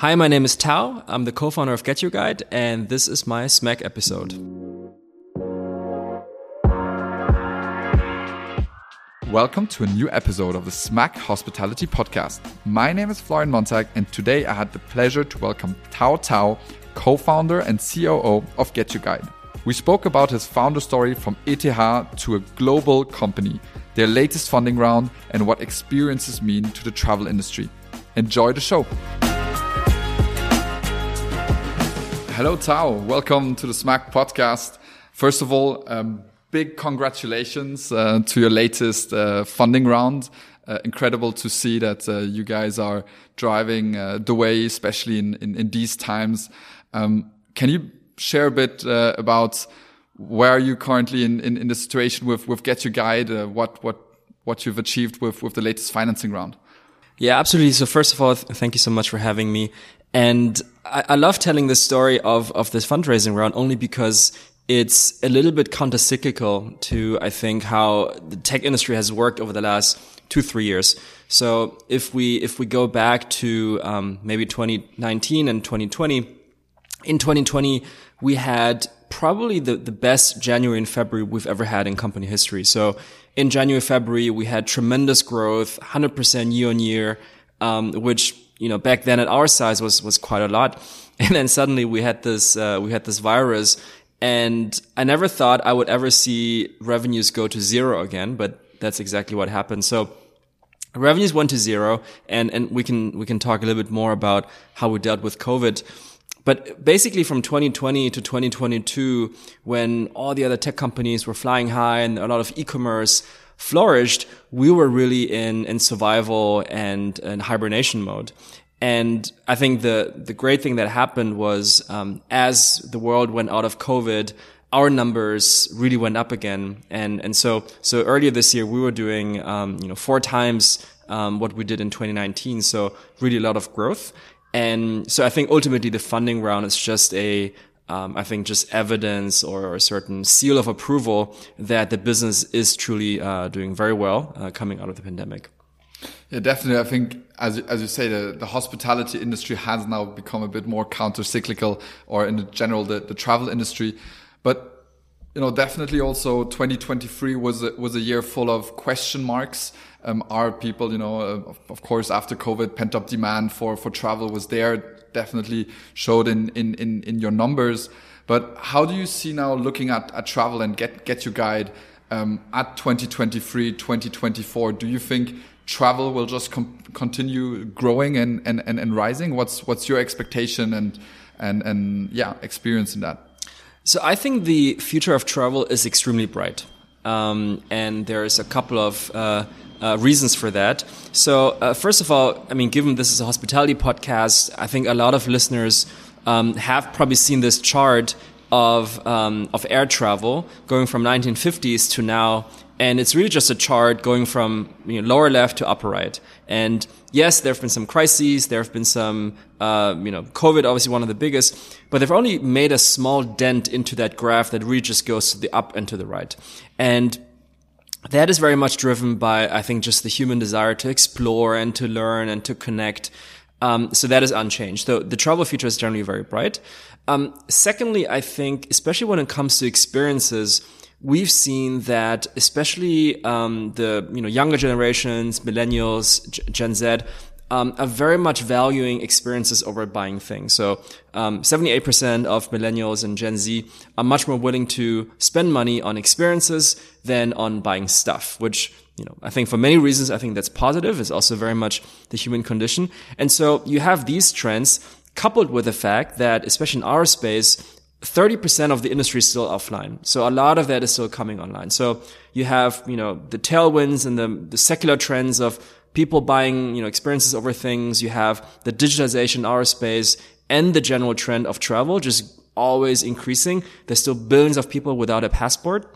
Hi, my name is Tao. I'm the co-founder of Get Your Guide, and this is my SMACK episode. Welcome to a new episode of the SMACK Hospitality Podcast. My name is Florian Montag, and today I had the pleasure to welcome Tao Tao, co-founder and COO of Get Your Guide. We spoke about his founder story from ETH to a global company, their latest funding round, and what experiences mean to the travel industry. Enjoy the show. Hello, Tao. Welcome to the Smack podcast. First of all, um, big congratulations uh, to your latest uh, funding round. Uh, incredible to see that uh, you guys are driving uh, the way, especially in, in, in these times. Um, can you share a bit uh, about where are you currently in, in, in, the situation with, with Get Your Guide? what, what, what you've achieved with, with the latest financing round? Yeah, absolutely. So first of all, th thank you so much for having me. And I, I love telling the story of, of this fundraising round only because it's a little bit countercyclical to, I think, how the tech industry has worked over the last two, three years. So if we, if we go back to, um, maybe 2019 and 2020, in 2020, we had probably the, the best January and February we've ever had in company history. So in January, February, we had tremendous growth, 100% year on year, um, which you know, back then at our size was, was quite a lot. And then suddenly we had this, uh, we had this virus and I never thought I would ever see revenues go to zero again, but that's exactly what happened. So revenues went to zero and, and we can, we can talk a little bit more about how we dealt with COVID. But basically from 2020 to 2022, when all the other tech companies were flying high and a lot of e-commerce, flourished, we were really in, in survival and, and hibernation mode. And I think the, the great thing that happened was, um, as the world went out of COVID, our numbers really went up again. And, and so, so earlier this year, we were doing, um, you know, four times, um, what we did in 2019. So really a lot of growth. And so I think ultimately the funding round is just a, um, I think just evidence or a certain seal of approval that the business is truly uh, doing very well uh, coming out of the pandemic. Yeah, definitely. I think, as as you say, the, the hospitality industry has now become a bit more counter cyclical, or in general, the, the travel industry. But you know, definitely also 2023 was a, was a year full of question marks. Um, are people, you know, uh, of course, after COVID, pent up demand for for travel was there definitely showed in, in, in, in your numbers. But how do you see now looking at, at travel and get, get your guide um, at 2023, 2024? Do you think travel will just continue growing and, and, and, and rising? What's, what's your expectation and, and, and yeah, experience in that? So I think the future of travel is extremely bright. Um, and there's a couple of uh, uh, reasons for that. So, uh, first of all, I mean, given this is a hospitality podcast, I think a lot of listeners um, have probably seen this chart of um, of air travel going from 1950s to now, and it's really just a chart going from you know, lower left to upper right. And yes, there have been some crises, there have been some, uh, you know, COVID, obviously one of the biggest, but they've only made a small dent into that graph that really just goes to the up and to the right. And that is very much driven by, I think, just the human desire to explore and to learn and to connect. Um, so that is unchanged. So the travel future is generally very bright. Um, secondly, I think, especially when it comes to experiences, we've seen that especially um, the you know younger generations, millennials, G- Gen Z, um, are very much valuing experiences over buying things. So, um, 78% of millennials and Gen Z are much more willing to spend money on experiences than on buying stuff, which, you know, I think for many reasons, I think that's positive. It's also very much the human condition. And so you have these trends coupled with the fact that, especially in our space, 30% of the industry is still offline. So a lot of that is still coming online. So you have, you know, the tailwinds and the, the secular trends of people buying, you know, experiences over things. You have the digitization in our space and the general trend of travel just always increasing. There's still billions of people without a passport.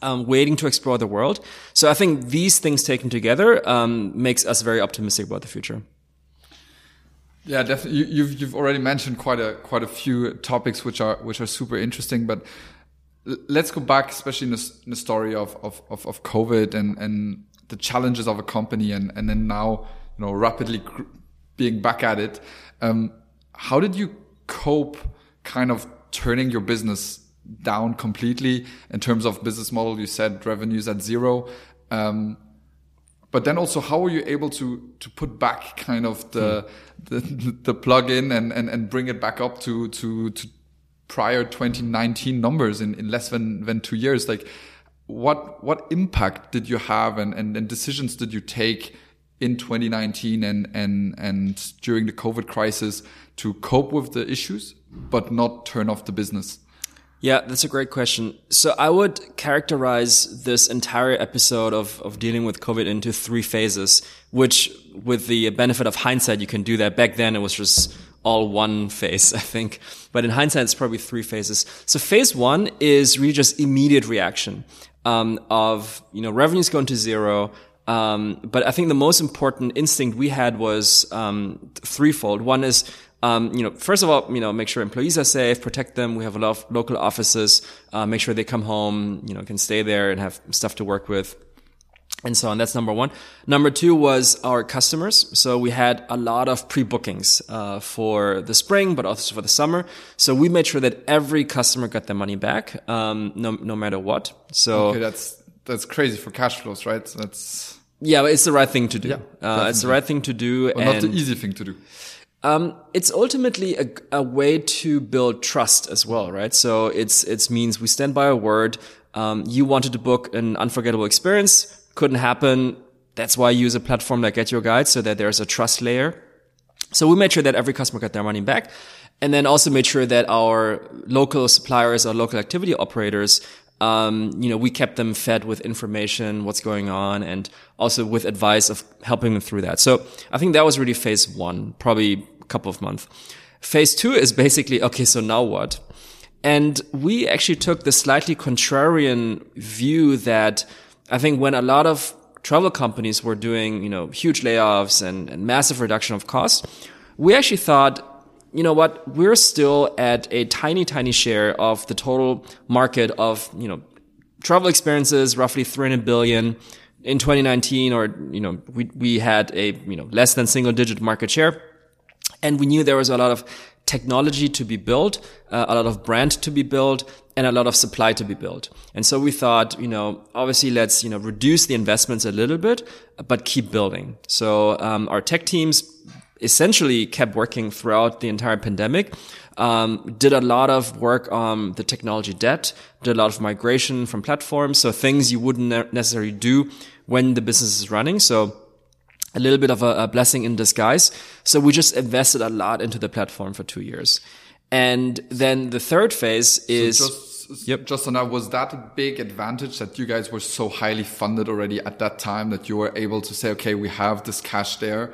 Um, waiting to explore the world. So I think these things taken together um, makes us very optimistic about the future. Yeah, definitely. You, you've you've already mentioned quite a quite a few topics which are which are super interesting, but let's go back, especially in the, in the story of, of, of, of COVID and, and the challenges of a company and, and then now, you know, rapidly being back at it. Um, how did you cope kind of turning your business down completely in terms of business model? You said revenues at zero. Um, but then also how were you able to to put back kind of the hmm. the, the plug in and, and and bring it back up to to to prior 2019 numbers in, in less than than two years like what what impact did you have and, and, and decisions did you take in 2019 and and and during the covid crisis to cope with the issues but not turn off the business yeah, that's a great question. So I would characterize this entire episode of, of dealing with COVID into three phases, which with the benefit of hindsight, you can do that. Back then it was just all one phase, I think. But in hindsight, it's probably three phases. So phase one is really just immediate reaction, um, of, you know, revenues going to zero. Um, but I think the most important instinct we had was, um, threefold. One is, um, you know, first of all, you know, make sure employees are safe, protect them. We have a lot of local offices, uh, make sure they come home, you know, can stay there and have stuff to work with. And so on. That's number one. Number two was our customers. So we had a lot of pre-bookings, uh, for the spring, but also for the summer. So we made sure that every customer got their money back, um, no, no matter what. So. Okay, that's, that's crazy for cash flows, right? That's. Yeah, it's the right thing to do. Yeah, uh, it's the right thing to do. But not the easy thing to do. Um, it's ultimately a, a, way to build trust as well, right? So it's it means we stand by our word. Um, you wanted to book an unforgettable experience, couldn't happen. That's why you use a platform like Get Your Guide, so that there's a trust layer. So we made sure that every customer got their money back, and then also made sure that our local suppliers, our local activity operators, um, you know, we kept them fed with information, what's going on, and also with advice of helping them through that. So I think that was really phase one, probably couple of months. Phase two is basically, okay, so now what? And we actually took the slightly contrarian view that I think when a lot of travel companies were doing, you know, huge layoffs and, and massive reduction of costs, we actually thought you know what? We're still at a tiny, tiny share of the total market of, you know, travel experiences, roughly 300 billion in 2019, or, you know, we, we had a, you know, less than single digit market share. And we knew there was a lot of technology to be built, uh, a lot of brand to be built, and a lot of supply to be built. And so we thought, you know, obviously let's, you know, reduce the investments a little bit, but keep building. So, um, our tech teams essentially kept working throughout the entire pandemic. Um, did a lot of work on the technology debt, did a lot of migration from platforms. So things you wouldn't necessarily do when the business is running. So a little bit of a, a, blessing in disguise. So we just invested a lot into the platform for two years. And then the third phase is. So just, yep. just on that, was that a big advantage that you guys were so highly funded already at that time that you were able to say, okay, we have this cash there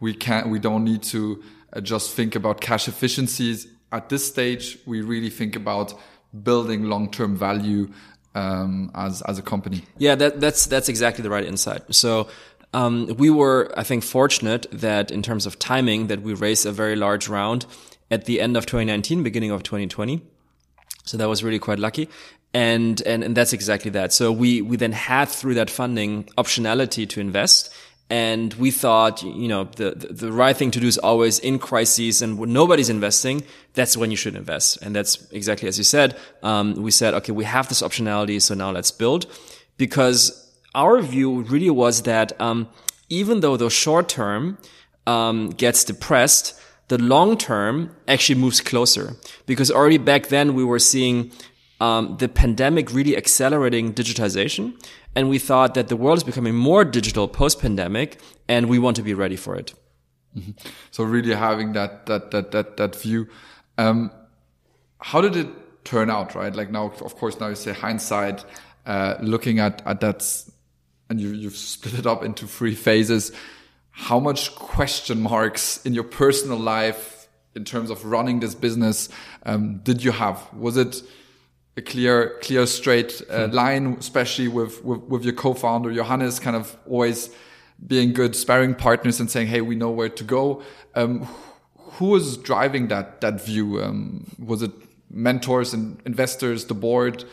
we can't, we don't need to uh, just think about cash efficiencies. At this stage, we really think about building long-term value um, as as a company. Yeah, that, that's that's exactly the right insight. So um, we were, I think, fortunate that in terms of timing, that we raised a very large round at the end of 2019, beginning of 2020. So that was really quite lucky. And, and, and that's exactly that. So we, we then had through that funding optionality to invest and we thought, you know, the, the, the, right thing to do is always in crises and when nobody's investing, that's when you should invest. And that's exactly as you said. Um, we said, okay, we have this optionality. So now let's build because our view really was that, um, even though the short term, um, gets depressed, the long term actually moves closer because already back then we were seeing um, the pandemic really accelerating digitization. And we thought that the world is becoming more digital post pandemic and we want to be ready for it. Mm-hmm. So really having that, that, that, that, that view. Um, how did it turn out, right? Like now, of course, now you say hindsight, uh, looking at, at that and you, you've split it up into three phases. How much question marks in your personal life in terms of running this business um, did you have? Was it a clear, clear, straight uh, hmm. line, especially with, with, with your co-founder Johannes, kind of always being good sparring partners and saying, "Hey, we know where to go." Um, who was driving that that view? Um, was it mentors and investors, the board?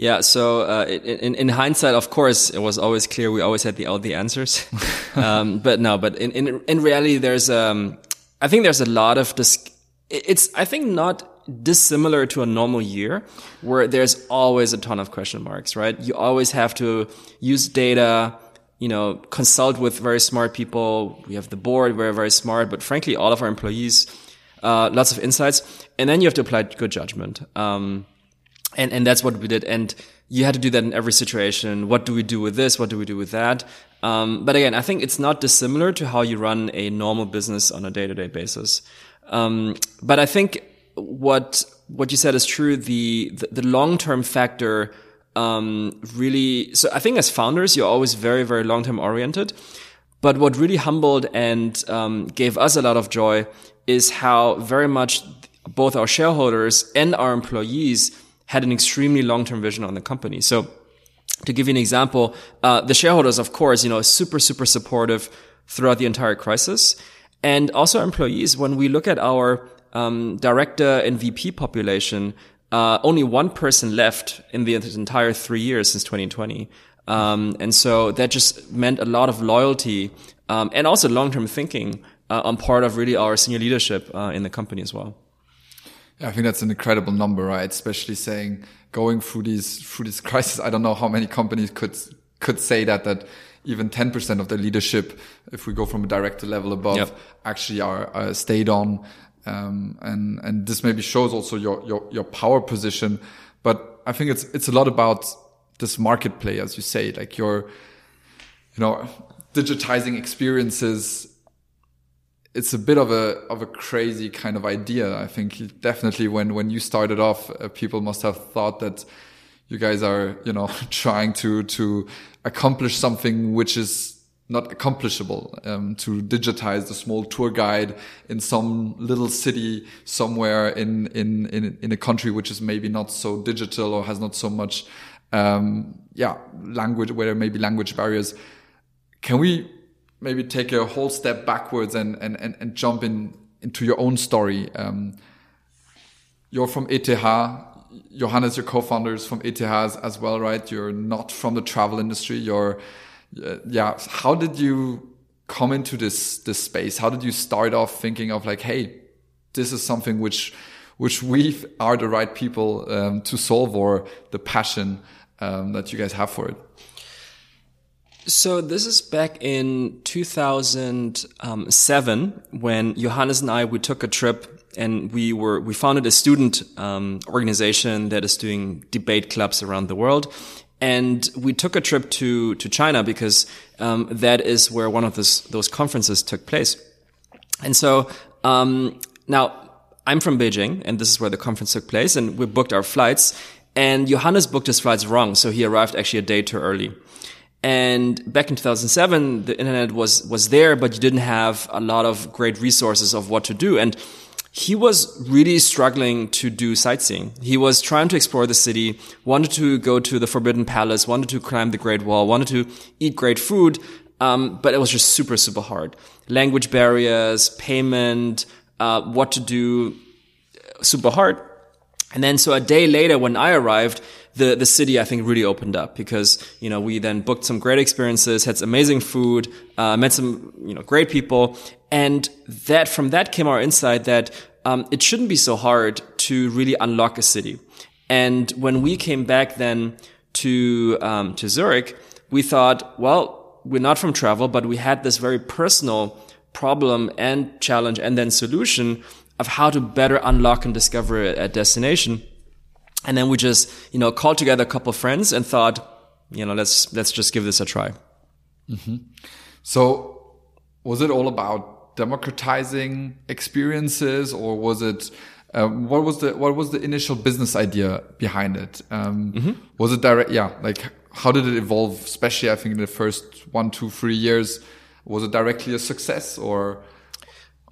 Yeah, so uh, in, in hindsight, of course, it was always clear we always had the all the answers, um, but no, but in, in in reality, there's um, I think there's a lot of this. It's, I think not dissimilar to a normal year where there's always a ton of question marks, right? You always have to use data, you know, consult with very smart people. We have the board, we're very smart, but frankly, all of our employees, uh, lots of insights. And then you have to apply good judgment. Um, and, and that's what we did. And you had to do that in every situation. What do we do with this? What do we do with that? Um, but again, I think it's not dissimilar to how you run a normal business on a day to day basis. Um, but I think what what you said is true. The the, the long term factor um, really. So I think as founders, you're always very very long term oriented. But what really humbled and um, gave us a lot of joy is how very much both our shareholders and our employees had an extremely long term vision on the company. So to give you an example, uh, the shareholders, of course, you know, super super supportive throughout the entire crisis. And also employees, when we look at our um, director and VP population, uh, only one person left in the entire three years since 2020. Um, and so that just meant a lot of loyalty um, and also long-term thinking uh, on part of really our senior leadership uh, in the company as well. I think that's an incredible number, right? Especially saying going through these through this crisis. I don't know how many companies could could say that that even 10% of their leadership, if we go from a director level above, yep. actually are uh, stayed on um, and and this maybe shows also your your your power position. But I think it's it's a lot about this market play, as you say, like you're, you know, digitizing experiences. It's a bit of a of a crazy kind of idea. I think definitely when when you started off, uh, people must have thought that you guys are you know trying to to accomplish something which is not accomplishable um, to digitize the small tour guide in some little city somewhere in, in, in, in a country which is maybe not so digital or has not so much, um, yeah, language, where there may be language barriers. Can we maybe take a whole step backwards and, and, and, and jump in into your own story? Um, you're from ETH. Johannes, your co-founders from ETH as well, right? You're not from the travel industry. You're uh, yeah, how did you come into this this space? How did you start off thinking of like, hey, this is something which which we are the right people um, to solve, or the passion um, that you guys have for it? So this is back in 2007 when Johannes and I we took a trip and we were we founded a student um, organization that is doing debate clubs around the world and we took a trip to to China because um, that is where one of those those conferences took place. And so um, now I'm from Beijing, and this is where the conference took place, and we booked our flights. And Johannes booked his flights wrong, so he arrived actually a day too early. And back in 2007, the internet was was there, but you didn't have a lot of great resources of what to do. And he was really struggling to do sightseeing. He was trying to explore the city, wanted to go to the Forbidden Palace, wanted to climb the Great Wall, wanted to eat great food, um, but it was just super, super hard. Language barriers, payment, uh, what to do, super hard. And then so a day later when I arrived, the, the city, I think, really opened up because, you know, we then booked some great experiences, had some amazing food, uh, met some, you know, great people. And that, from that came our insight that, um, it shouldn't be so hard to really unlock a city. And when we came back then to, um, to Zurich, we thought, well, we're not from travel, but we had this very personal problem and challenge and then solution of how to better unlock and discover a destination. And then we just, you know, called together a couple of friends and thought, you know, let's let's just give this a try. Mm -hmm. So, was it all about democratizing experiences, or was it? Um, what was the what was the initial business idea behind it? Um, mm -hmm. Was it direct? Yeah, like how did it evolve? Especially, I think in the first one, two, three years, was it directly a success or?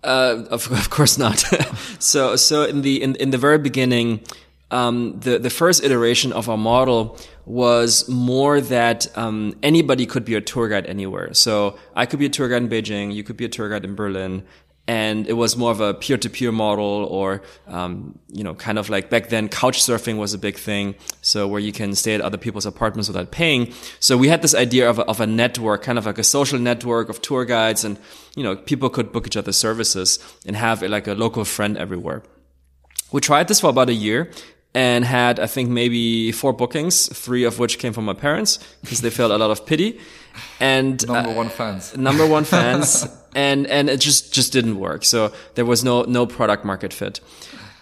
Uh, of, of course not. so, so in the in, in the very beginning, um, the the first iteration of our model was more that um, anybody could be a tour guide anywhere. So I could be a tour guide in Beijing, you could be a tour guide in Berlin, and it was more of a peer-to-peer model or um, you know kind of like back then couch surfing was a big thing so where you can stay at other people's apartments without paying so we had this idea of a, of a network kind of like a social network of tour guides and you know people could book each other's services and have like a local friend everywhere we tried this for about a year and had, I think, maybe four bookings, three of which came from my parents because they felt a lot of pity. And number uh, one fans, number one fans, and and it just just didn't work. So there was no no product market fit.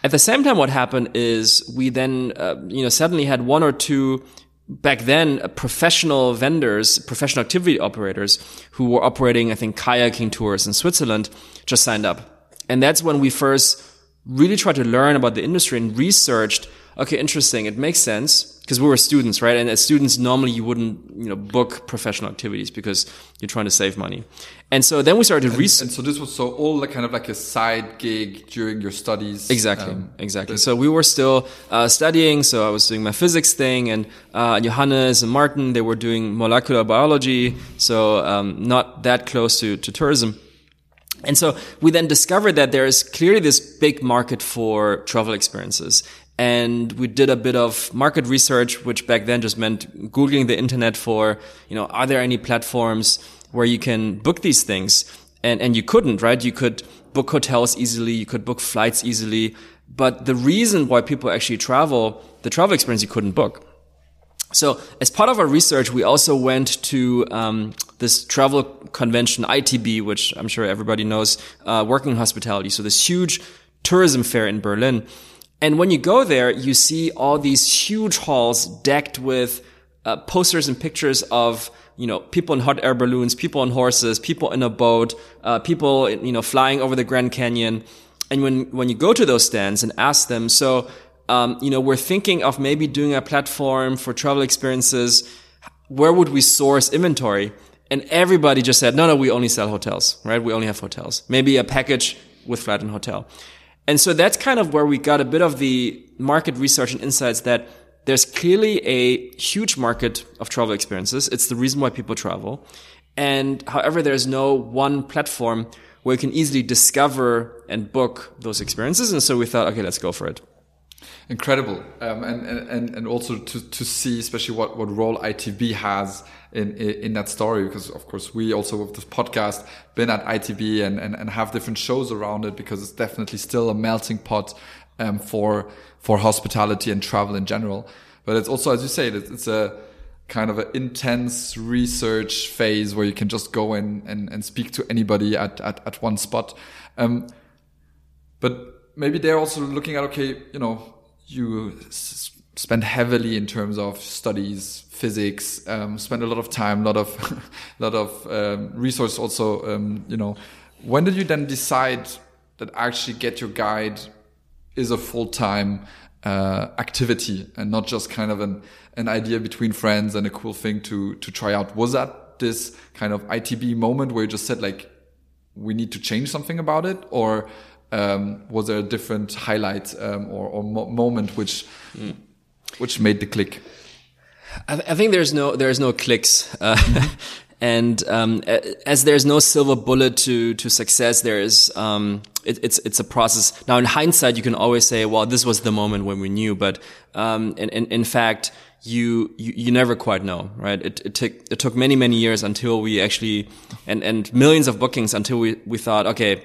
At the same time, what happened is we then uh, you know suddenly had one or two back then uh, professional vendors, professional activity operators who were operating, I think, kayaking tours in Switzerland just signed up. And that's when we first really tried to learn about the industry and researched okay, interesting. It makes sense because we were students, right? And as students, normally you wouldn't, you know, book professional activities because you're trying to save money. And so then we started research. And so this was so all like kind of like a side gig during your studies. Exactly, um, exactly. So we were still uh, studying. So I was doing my physics thing, and uh, Johannes and Martin they were doing molecular biology. So um, not that close to to tourism. And so we then discovered that there is clearly this big market for travel experiences and we did a bit of market research, which back then just meant Googling the internet for, you know, are there any platforms where you can book these things? And, and you couldn't, right? You could book hotels easily. You could book flights easily. But the reason why people actually travel, the travel experience you couldn't book. So as part of our research, we also went to um, this travel convention, ITB, which I'm sure everybody knows, uh, working hospitality. So this huge tourism fair in Berlin. And when you go there, you see all these huge halls decked with uh, posters and pictures of you know people in hot air balloons, people on horses, people in a boat, uh, people you know flying over the Grand Canyon. And when when you go to those stands and ask them, so um, you know we're thinking of maybe doing a platform for travel experiences. Where would we source inventory? And everybody just said, no, no, we only sell hotels, right? We only have hotels. Maybe a package with flight and hotel. And so that's kind of where we got a bit of the market research and insights that there's clearly a huge market of travel experiences. It's the reason why people travel. And however, there's no one platform where you can easily discover and book those experiences. And so we thought, okay, let's go for it. Incredible. Um, and, and, and also to, to see, especially what, what role ITB has in, in that story because of course we also with this podcast been at ITB and, and, and have different shows around it because it's definitely still a melting pot um, for for hospitality and travel in general. But it's also, as you say, it's a kind of an intense research phase where you can just go in and, and speak to anybody at, at, at one spot. Um, but maybe they're also looking at, okay, you know, you spend heavily in terms of studies, physics, um, spend a lot of time, a lot of, lot of um, resource also, um, you know. When did you then decide that actually get your guide is a full-time uh, activity and not just kind of an, an idea between friends and a cool thing to, to try out? Was that this kind of ITB moment where you just said like, we need to change something about it? Or um, was there a different highlight um, or, or mo moment which mm which made the click? I, I think there's no there's no clicks. Uh, and um, as there's no silver bullet to to success, there is um, it, it's it's a process. Now, in hindsight, you can always say, "Well, this was the moment when we knew," but um, in, in, in fact, you, you you never quite know, right? It, it took it took many many years until we actually and and millions of bookings until we we thought, okay,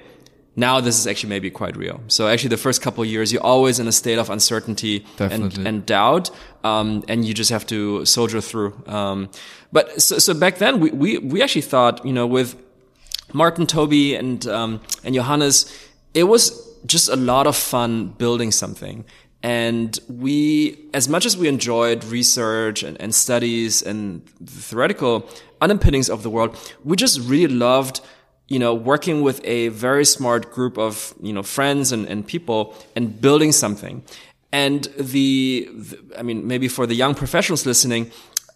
now this is actually maybe quite real. So actually the first couple of years, you're always in a state of uncertainty and, and, doubt. Um, and you just have to soldier through. Um, but so, so, back then we, we, we actually thought, you know, with Martin, Toby and, um, and Johannes, it was just a lot of fun building something. And we, as much as we enjoyed research and, and studies and the theoretical underpinnings of the world, we just really loved you know, working with a very smart group of, you know, friends and, and people and building something. And the, the, I mean, maybe for the young professionals listening,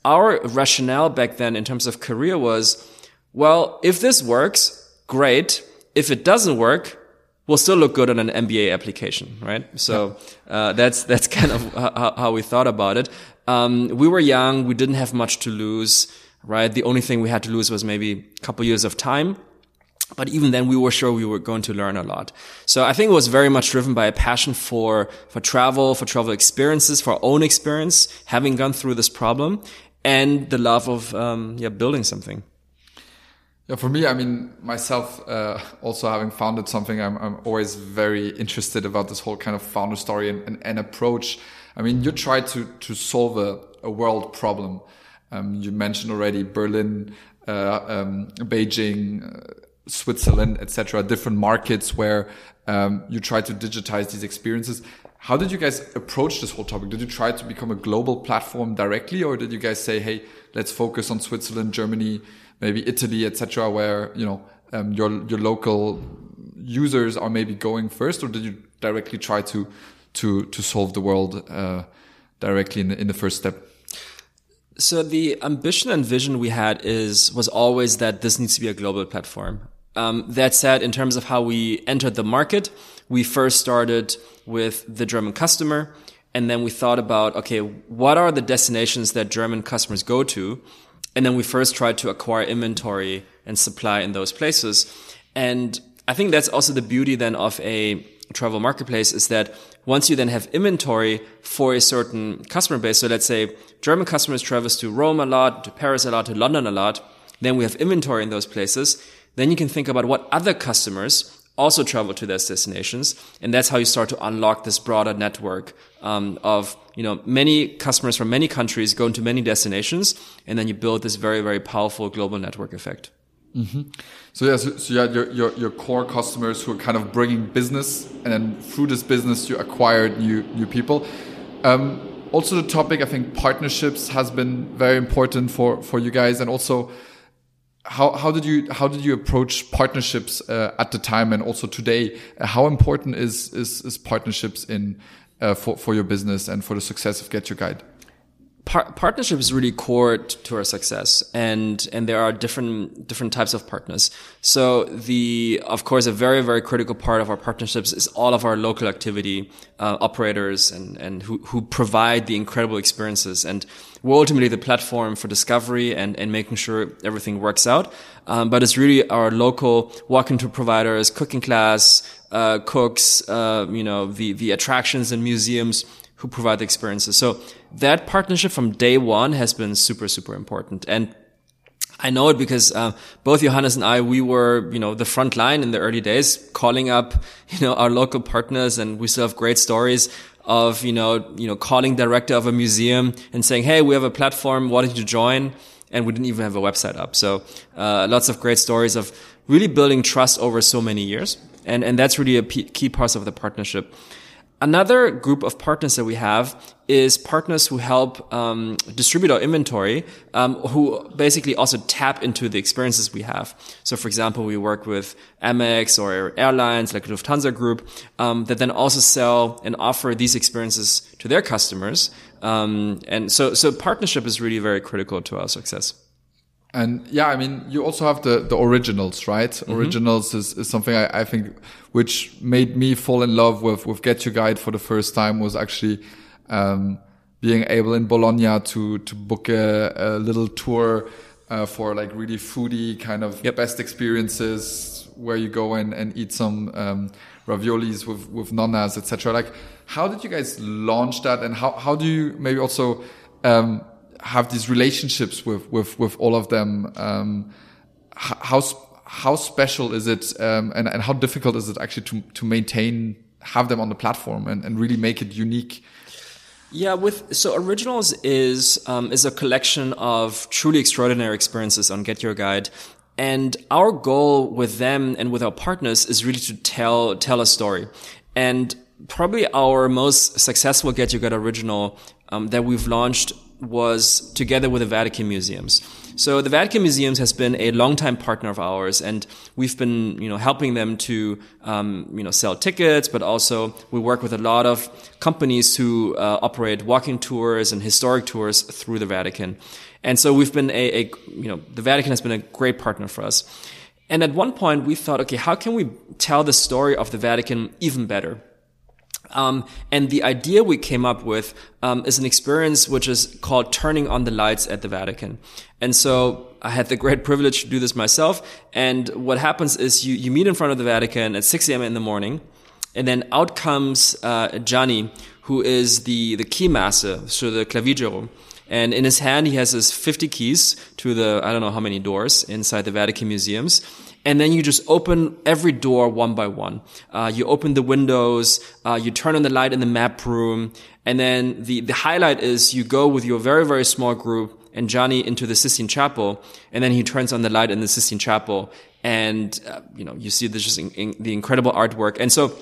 our rationale back then in terms of career was, well, if this works, great. If it doesn't work, we'll still look good on an MBA application, right? So uh, that's that's kind of how, how we thought about it. Um, we were young, we didn't have much to lose, right? The only thing we had to lose was maybe a couple years of time. But even then we were sure we were going to learn a lot. So I think it was very much driven by a passion for, for travel, for travel experiences, for our own experience, having gone through this problem and the love of, um, yeah, building something. Yeah, for me, I mean, myself, uh, also having founded something, I'm, I'm always very interested about this whole kind of founder story and, and, and approach. I mean, you try to, to solve a, a world problem. Um, you mentioned already Berlin, uh, um, Beijing, uh, Switzerland, etc., different markets where um, you try to digitize these experiences. How did you guys approach this whole topic? Did you try to become a global platform directly, or did you guys say, "Hey, let's focus on Switzerland, Germany, maybe Italy, etc., where you know um, your your local users are maybe going first, or did you directly try to to to solve the world uh, directly in the, in the first step? So the ambition and vision we had is was always that this needs to be a global platform. Um, that said, in terms of how we entered the market, we first started with the German customer, and then we thought about okay, what are the destinations that German customers go to, and then we first tried to acquire inventory and supply in those places. And I think that's also the beauty then of a travel marketplace is that once you then have inventory for a certain customer base, so let's say German customers travel to Rome a lot, to Paris a lot, to London a lot, then we have inventory in those places. Then you can think about what other customers also travel to those destinations. And that's how you start to unlock this broader network um, of, you know, many customers from many countries going to many destinations. And then you build this very, very powerful global network effect. Mm-hmm. So yeah, so, so yeah, your, your, your core customers who are kind of bringing business, and then through this business you acquired new new people. Um, also, the topic I think partnerships has been very important for for you guys, and also how how did you how did you approach partnerships uh, at the time and also today? Uh, how important is is, is partnerships in uh, for for your business and for the success of Get Your Guide? Par- partnership is really core to our success and and there are different different types of partners. So the of course a very very critical part of our partnerships is all of our local activity uh, operators and and who, who provide the incredible experiences. And we're ultimately the platform for discovery and and making sure everything works out. Um, but it's really our local walk-in tour providers cooking class uh, cooks uh, you know the the attractions and museums who provide the experiences. So that partnership from day one has been super, super important. And I know it because uh, both Johannes and I, we were, you know, the front line in the early days, calling up, you know, our local partners, and we still have great stories of, you know, you know, calling director of a museum and saying, "Hey, we have a platform. Don't you join?" And we didn't even have a website up. So uh, lots of great stories of really building trust over so many years, and and that's really a key part of the partnership. Another group of partners that we have is partners who help um, distribute our inventory, um, who basically also tap into the experiences we have. So, for example, we work with Amex or airlines like Lufthansa Group um, that then also sell and offer these experiences to their customers. Um, and so, so partnership is really very critical to our success. And yeah, I mean, you also have the, the originals, right? Mm -hmm. Originals is, is something I, I think which made me fall in love with, with Get Your Guide for the first time was actually, um, being able in Bologna to, to book a, a little tour, uh, for like really foodie kind of yep. best experiences where you go in and eat some, um, raviolis with, with nonnas, etc. Like, how did you guys launch that? And how, how do you maybe also, um, have these relationships with with with all of them. Um, how how special is it, um, and and how difficult is it actually to to maintain have them on the platform and, and really make it unique? Yeah, with so originals is um, is a collection of truly extraordinary experiences on Get Your Guide, and our goal with them and with our partners is really to tell tell a story, and probably our most successful Get Your Guide original um, that we've launched was together with the Vatican Museums. So the Vatican Museums has been a longtime partner of ours, and we've been, you know, helping them to, um, you know, sell tickets, but also we work with a lot of companies who uh, operate walking tours and historic tours through the Vatican. And so we've been a, a, you know, the Vatican has been a great partner for us. And at one point we thought, okay, how can we tell the story of the Vatican even better? Um, and the idea we came up with um, is an experience which is called turning on the lights at the Vatican. And so I had the great privilege to do this myself. And what happens is you, you meet in front of the Vatican at 6 a.m. in the morning, and then out comes uh, Gianni, who is the, the key master, so the clavigero. And in his hand, he has his 50 keys to the, I don't know how many doors inside the Vatican museums and then you just open every door one by one. Uh, you open the windows, uh, you turn on the light in the map room, and then the, the highlight is you go with your very, very small group and Gianni into the Sistine Chapel, and then he turns on the light in the Sistine Chapel, and uh, you know you see this just in, in, the incredible artwork, and so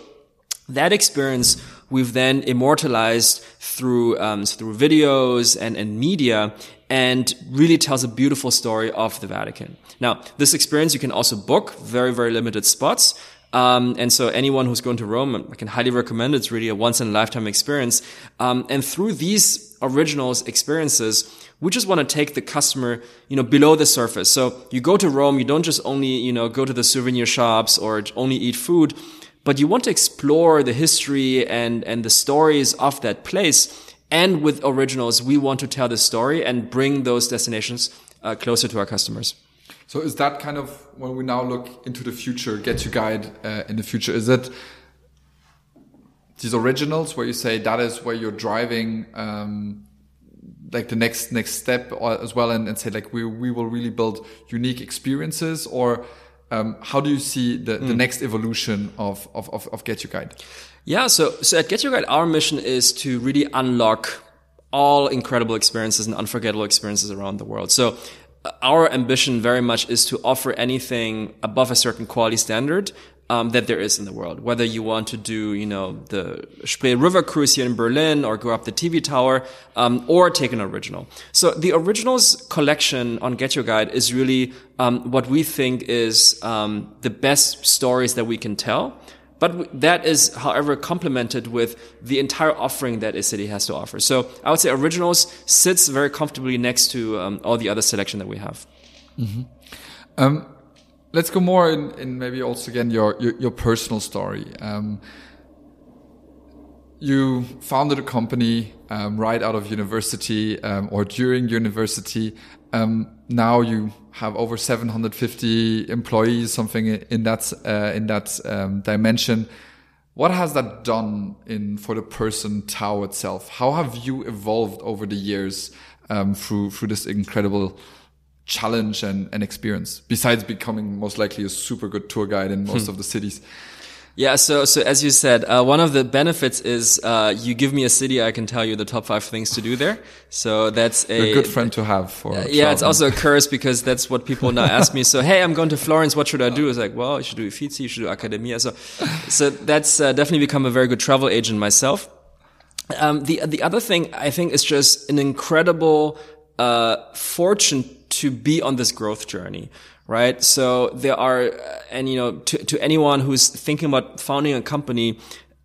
that experience we've then immortalized through um, through videos and, and media and really tells a beautiful story of the Vatican. Now, this experience you can also book very, very limited spots. Um, and so anyone who's going to Rome, I can highly recommend it. It's really a once in a lifetime experience. Um, and through these originals experiences, we just want to take the customer, you know, below the surface. So you go to Rome, you don't just only, you know, go to the souvenir shops or only eat food, but you want to explore the history and, and the stories of that place and with originals, we want to tell the story and bring those destinations uh, closer to our customers. So is that kind of when we now look into the future, get your guide uh, in the future? Is it these originals where you say that is where you're driving, um, like the next next step as well, and, and, say like we we will really build unique experiences, or um, how do you see the, mm. the next evolution of, of of of Get Your Guide? Yeah, so so at Get Your Guide, our mission is to really unlock all incredible experiences and unforgettable experiences around the world. So uh, our ambition very much is to offer anything above a certain quality standard um, that there is in the world. Whether you want to do, you know, the Spree River cruise here in Berlin, or go up the TV tower, um, or take an original. So the originals collection on Get Your Guide is really um, what we think is um, the best stories that we can tell. But that is, however, complemented with the entire offering that InCity has to offer. So I would say Originals sits very comfortably next to um, all the other selection that we have. Mm -hmm. um, let's go more in, in, maybe also again your your, your personal story. Um, you founded a company um, right out of university um, or during university. Um, now you have over 750 employees, something in that uh, in that um, dimension. What has that done in for the person Tao itself? How have you evolved over the years um, through through this incredible challenge and, and experience? Besides becoming most likely a super good tour guide in most hmm. of the cities. Yeah, so so as you said, uh, one of the benefits is uh, you give me a city, I can tell you the top five things to do there. So that's a, a good friend to have for. Uh, yeah, it's also a curse because that's what people now ask me. So hey, I'm going to Florence. What should I do? It's like, well, you should do Uffizi, you should do Accademia. So so that's uh, definitely become a very good travel agent myself. Um, the the other thing I think is just an incredible uh, fortune to be on this growth journey right? So there are, and you know, to, to anyone who's thinking about founding a company,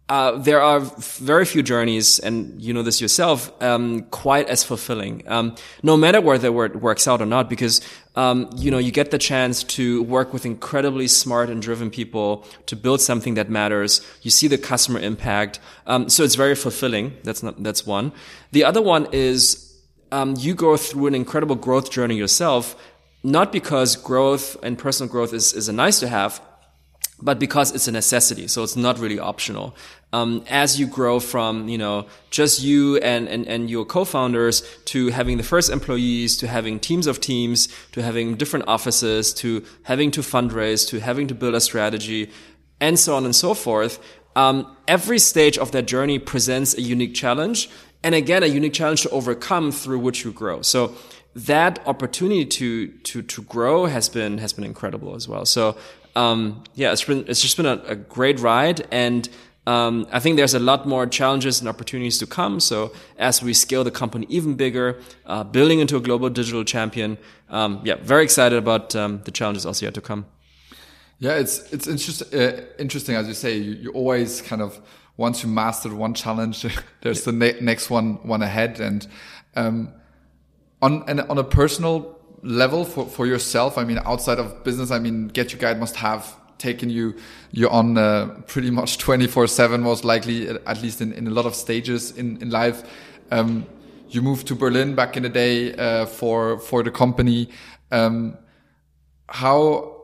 uh, there are very few journeys, and you know this yourself, um, quite as fulfilling. Um, no matter whether it works out or not, because um, you know you get the chance to work with incredibly smart and driven people to build something that matters. You see the customer impact, um, so it's very fulfilling. That's not that's one. The other one is um, you go through an incredible growth journey yourself, not because growth and personal growth is, is a nice to have, but because it's a necessity. So it's not really optional. Um, as you grow from, you know, just you and, and, and your co-founders to having the first employees, to having teams of teams, to having different offices, to having to fundraise, to having to build a strategy, and so on and so forth. Um, every stage of that journey presents a unique challenge. And again, a unique challenge to overcome through which you grow. So, that opportunity to to to grow has been has been incredible as well. So um, yeah, it's been it's just been a, a great ride, and um, I think there's a lot more challenges and opportunities to come. So as we scale the company even bigger, uh, building into a global digital champion, um, yeah, very excited about um, the challenges also yet to come. Yeah, it's it's interesting. Uh, interesting as you say. You, you always kind of once you mastered one challenge, there's the ne next one one ahead, and um, on and on a personal level for, for yourself i mean outside of business i mean get your guide must have taken you you're on uh, pretty much 24 7 most likely at least in, in a lot of stages in, in life. Um, you moved to berlin back in the day uh, for for the company. Um, how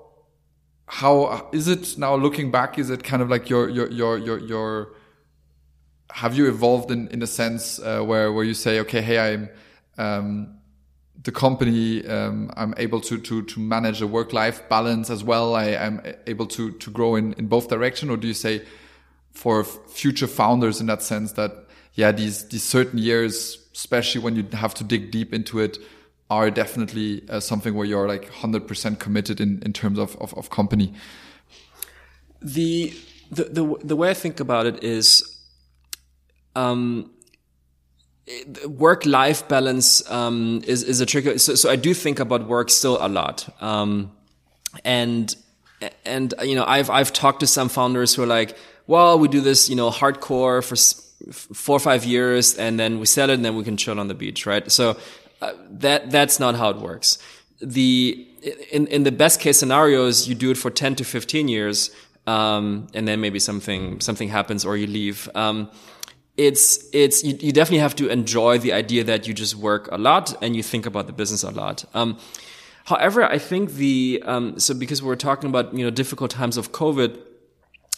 how is it now looking back? Is it kind of like your your your your, your have you evolved in in a sense uh, where where you say okay hey i'm um, the company um, i'm able to to to manage a work life balance as well. I am able to to grow in in both direction or do you say for future founders in that sense that yeah these these certain years especially when you have to dig deep into it are definitely uh, something where you're like 100% committed in in terms of of, of company? The, the the the way i think about it is um work life balance um, is is a tricky. So, so I do think about work still a lot, um, and and you know I've I've talked to some founders who are like, well, we do this you know hardcore for four or five years, and then we sell it, and then we can chill on the beach, right? So uh, that that's not how it works. The in in the best case scenarios, you do it for ten to fifteen years, um, and then maybe something something happens or you leave. Um, it's it's you, you, definitely have to enjoy the idea that you just work a lot and you think about the business a lot. Um, however, I think the um, so because we're talking about you know difficult times of COVID,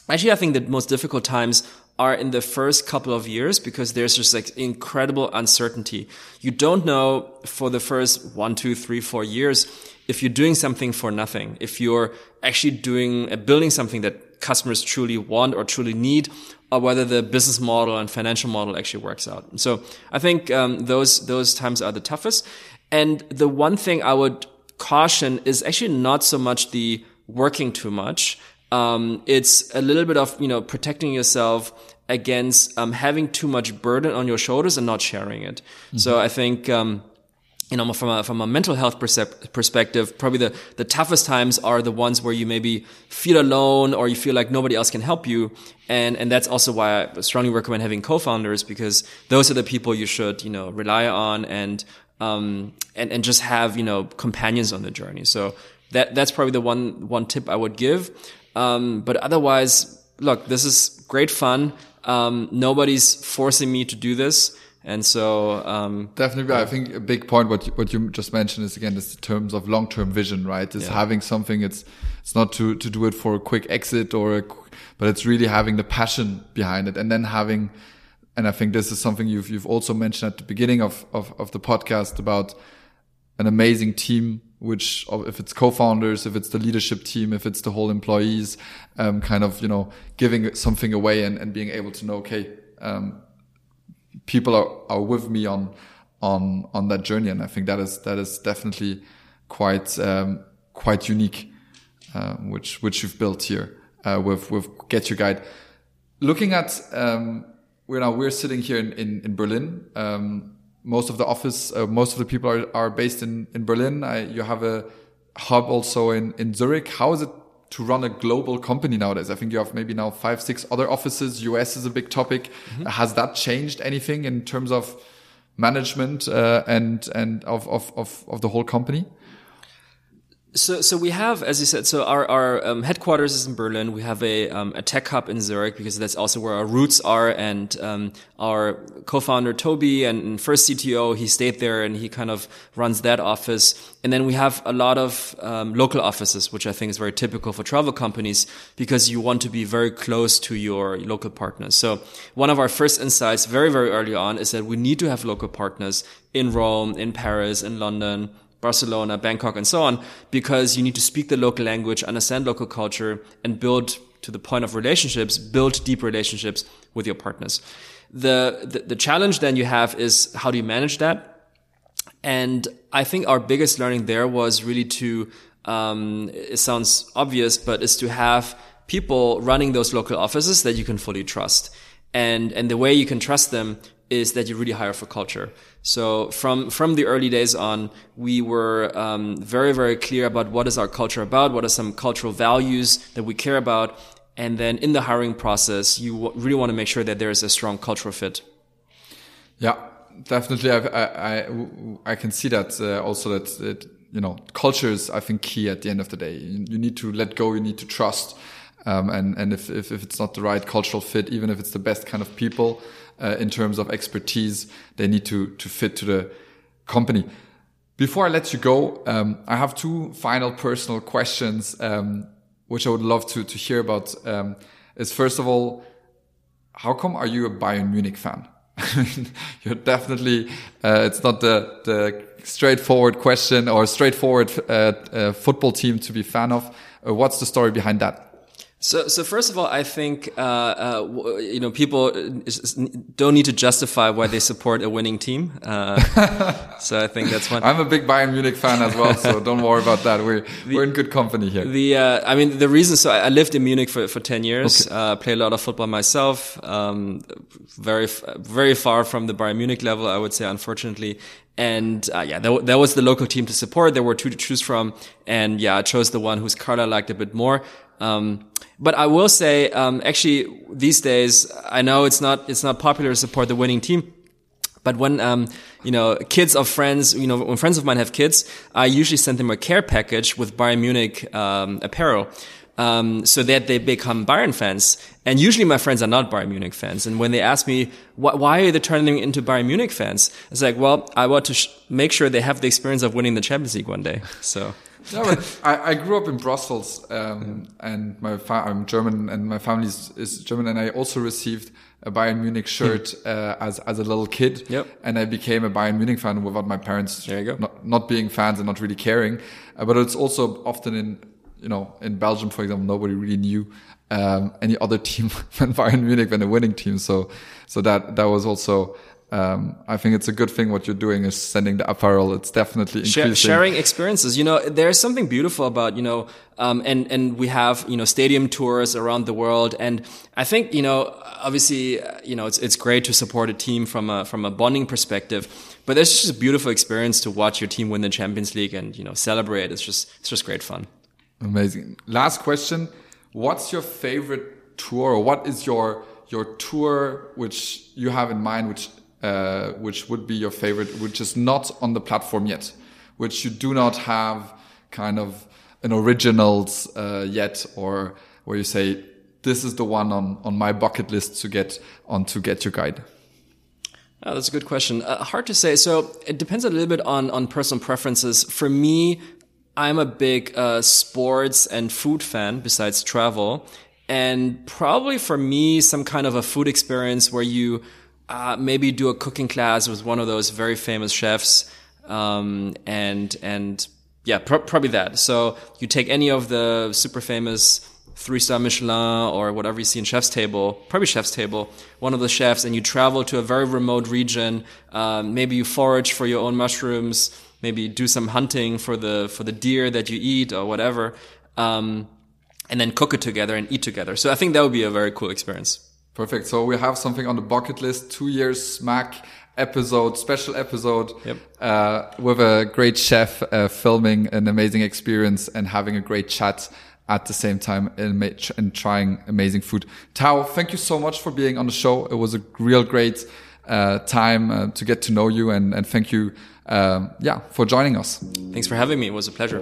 actually I think the most difficult times are in the first couple of years because there's just like incredible uncertainty. You don't know for the first one, two, three, four years if you're doing something for nothing, if you're actually doing uh, building something that customers truly want or truly need, or whether the business model and financial model actually works out. So I think um, those those times are the toughest. And the one thing I would caution is actually not so much the working too much. Um, it's a little bit of you know protecting yourself against um, having too much burden on your shoulders and not sharing it. Mm-hmm. So I think um, you know, from a, from a mental health perspective, probably the, the toughest times are the ones where you maybe feel alone or you feel like nobody else can help you. And, and that's also why I strongly recommend having co-founders because those are the people you should, you know, rely on and, um, and, and just have, you know, companions on the journey. So that, that's probably the one, one tip I would give. Um, but otherwise, look, this is great fun. Um, nobody's forcing me to do this. And so, um, definitely, I think a big point what you, what you just mentioned is again, is in terms of long term vision, right? Is yeah. having something. It's it's not to to do it for a quick exit or a, but it's really having the passion behind it, and then having. And I think this is something you've you've also mentioned at the beginning of of, of the podcast about an amazing team which if it's co-founders if it's the leadership team if it's the whole employees um, kind of you know giving something away and, and being able to know okay um, people are, are with me on on on that journey, and I think that is that is definitely quite um, quite unique, uh, which which you've built here uh, with with Get Your Guide. Looking at um, we're now we're sitting here in in, in Berlin. Um, most of the office, uh, most of the people are, are based in in Berlin. I, you have a hub also in in Zurich. How is it to run a global company nowadays? I think you have maybe now five, six other offices. US is a big topic. Mm -hmm. Has that changed anything in terms of management uh, and and of, of of of the whole company? So, so we have, as you said, so our, our um, headquarters is in Berlin. We have a, um, a tech hub in Zurich because that's also where our roots are. And um, our co-founder Toby and first CTO, he stayed there and he kind of runs that office. And then we have a lot of um, local offices, which I think is very typical for travel companies because you want to be very close to your local partners. So one of our first insights very, very early on is that we need to have local partners in Rome, in Paris, in London, Barcelona, Bangkok, and so on, because you need to speak the local language, understand local culture, and build to the point of relationships, build deep relationships with your partners. The, the, the challenge then you have is how do you manage that? And I think our biggest learning there was really to, um, it sounds obvious, but is to have people running those local offices that you can fully trust. And, and the way you can trust them is that you really hire for culture. So from from the early days on, we were um, very very clear about what is our culture about, what are some cultural values that we care about, and then in the hiring process, you really want to make sure that there is a strong cultural fit. Yeah, definitely. I I I, can see that uh, also that, that you know, culture is, I think, key at the end of the day. You, you need to let go. You need to trust. Um, and, and if, if, if, it's not the right cultural fit, even if it's the best kind of people, uh, in terms of expertise, they need to, to fit to the company. Before I let you go, um, I have two final personal questions, um, which I would love to, to hear about. Um, is first of all, how come are you a Bayern Munich fan? You're definitely, uh, it's not the, the straightforward question or straightforward uh, uh, football team to be fan of. Uh, what's the story behind that? So, so first of all, I think uh, uh, you know people don't need to justify why they support a winning team. Uh, so I think that's one. I'm a big Bayern Munich fan as well, so don't worry about that. We're the, we're in good company here. The uh, I mean the reason. So I lived in Munich for for ten years. Okay. Uh, played a lot of football myself. Um, very very far from the Bayern Munich level, I would say, unfortunately. And uh, yeah, that, that was the local team to support. There were two to choose from, and yeah, I chose the one whose card I liked a bit more. Um, but I will say, um, actually, these days, I know it's not it's not popular to support the winning team. But when um, you know kids of friends, you know when friends of mine have kids, I usually send them a care package with Bayern Munich um, apparel. Um, so that they become Bayern fans. And usually my friends are not Bayern Munich fans. And when they ask me, why are they turning into Bayern Munich fans? It's like, well, I want to make sure they have the experience of winning the Champions League one day. So. No, but I, I, grew up in Brussels, um, and my I'm German, and my family is, is, German, and I also received a Bayern Munich shirt hmm. uh, as as a little kid. Yep. And I became a Bayern Munich fan without my parents there you go. Not, not being fans and not really caring. Uh, but it's also often in you know in Belgium, for example, nobody really knew um, any other team than Bayern Munich than a winning team. So so that that was also um, I think it's a good thing what you're doing is sending the apparel. It's definitely increasing. sharing experiences. You know, there's something beautiful about, you know, um, and, and we have, you know, stadium tours around the world. And I think, you know, obviously, you know, it's, it's great to support a team from a, from a bonding perspective, but it's just a beautiful experience to watch your team win the Champions League and, you know, celebrate. It's just, it's just great fun. Amazing. Last question. What's your favorite tour or what is your, your tour which you have in mind, which uh, which would be your favorite, which is not on the platform yet, which you do not have kind of an originals uh, yet, or where you say this is the one on on my bucket list to get on to get your guide. Oh, that's a good question. Uh, hard to say. So it depends a little bit on on personal preferences. For me, I'm a big uh, sports and food fan besides travel. And probably for me, some kind of a food experience where you uh, maybe do a cooking class with one of those very famous chefs, um, and and yeah, probably that. So you take any of the super famous three star Michelin or whatever you see in Chef's Table, probably Chef's Table, one of the chefs, and you travel to a very remote region. Um, maybe you forage for your own mushrooms. Maybe do some hunting for the for the deer that you eat or whatever, um, and then cook it together and eat together. So I think that would be a very cool experience. Perfect. So we have something on the bucket list. Two years smack episode, special episode, yep. uh, with a great chef uh, filming an amazing experience and having a great chat at the same time and, and trying amazing food. Tao, thank you so much for being on the show. It was a real great uh, time uh, to get to know you and, and thank you, um, yeah, for joining us. Thanks for having me. It was a pleasure.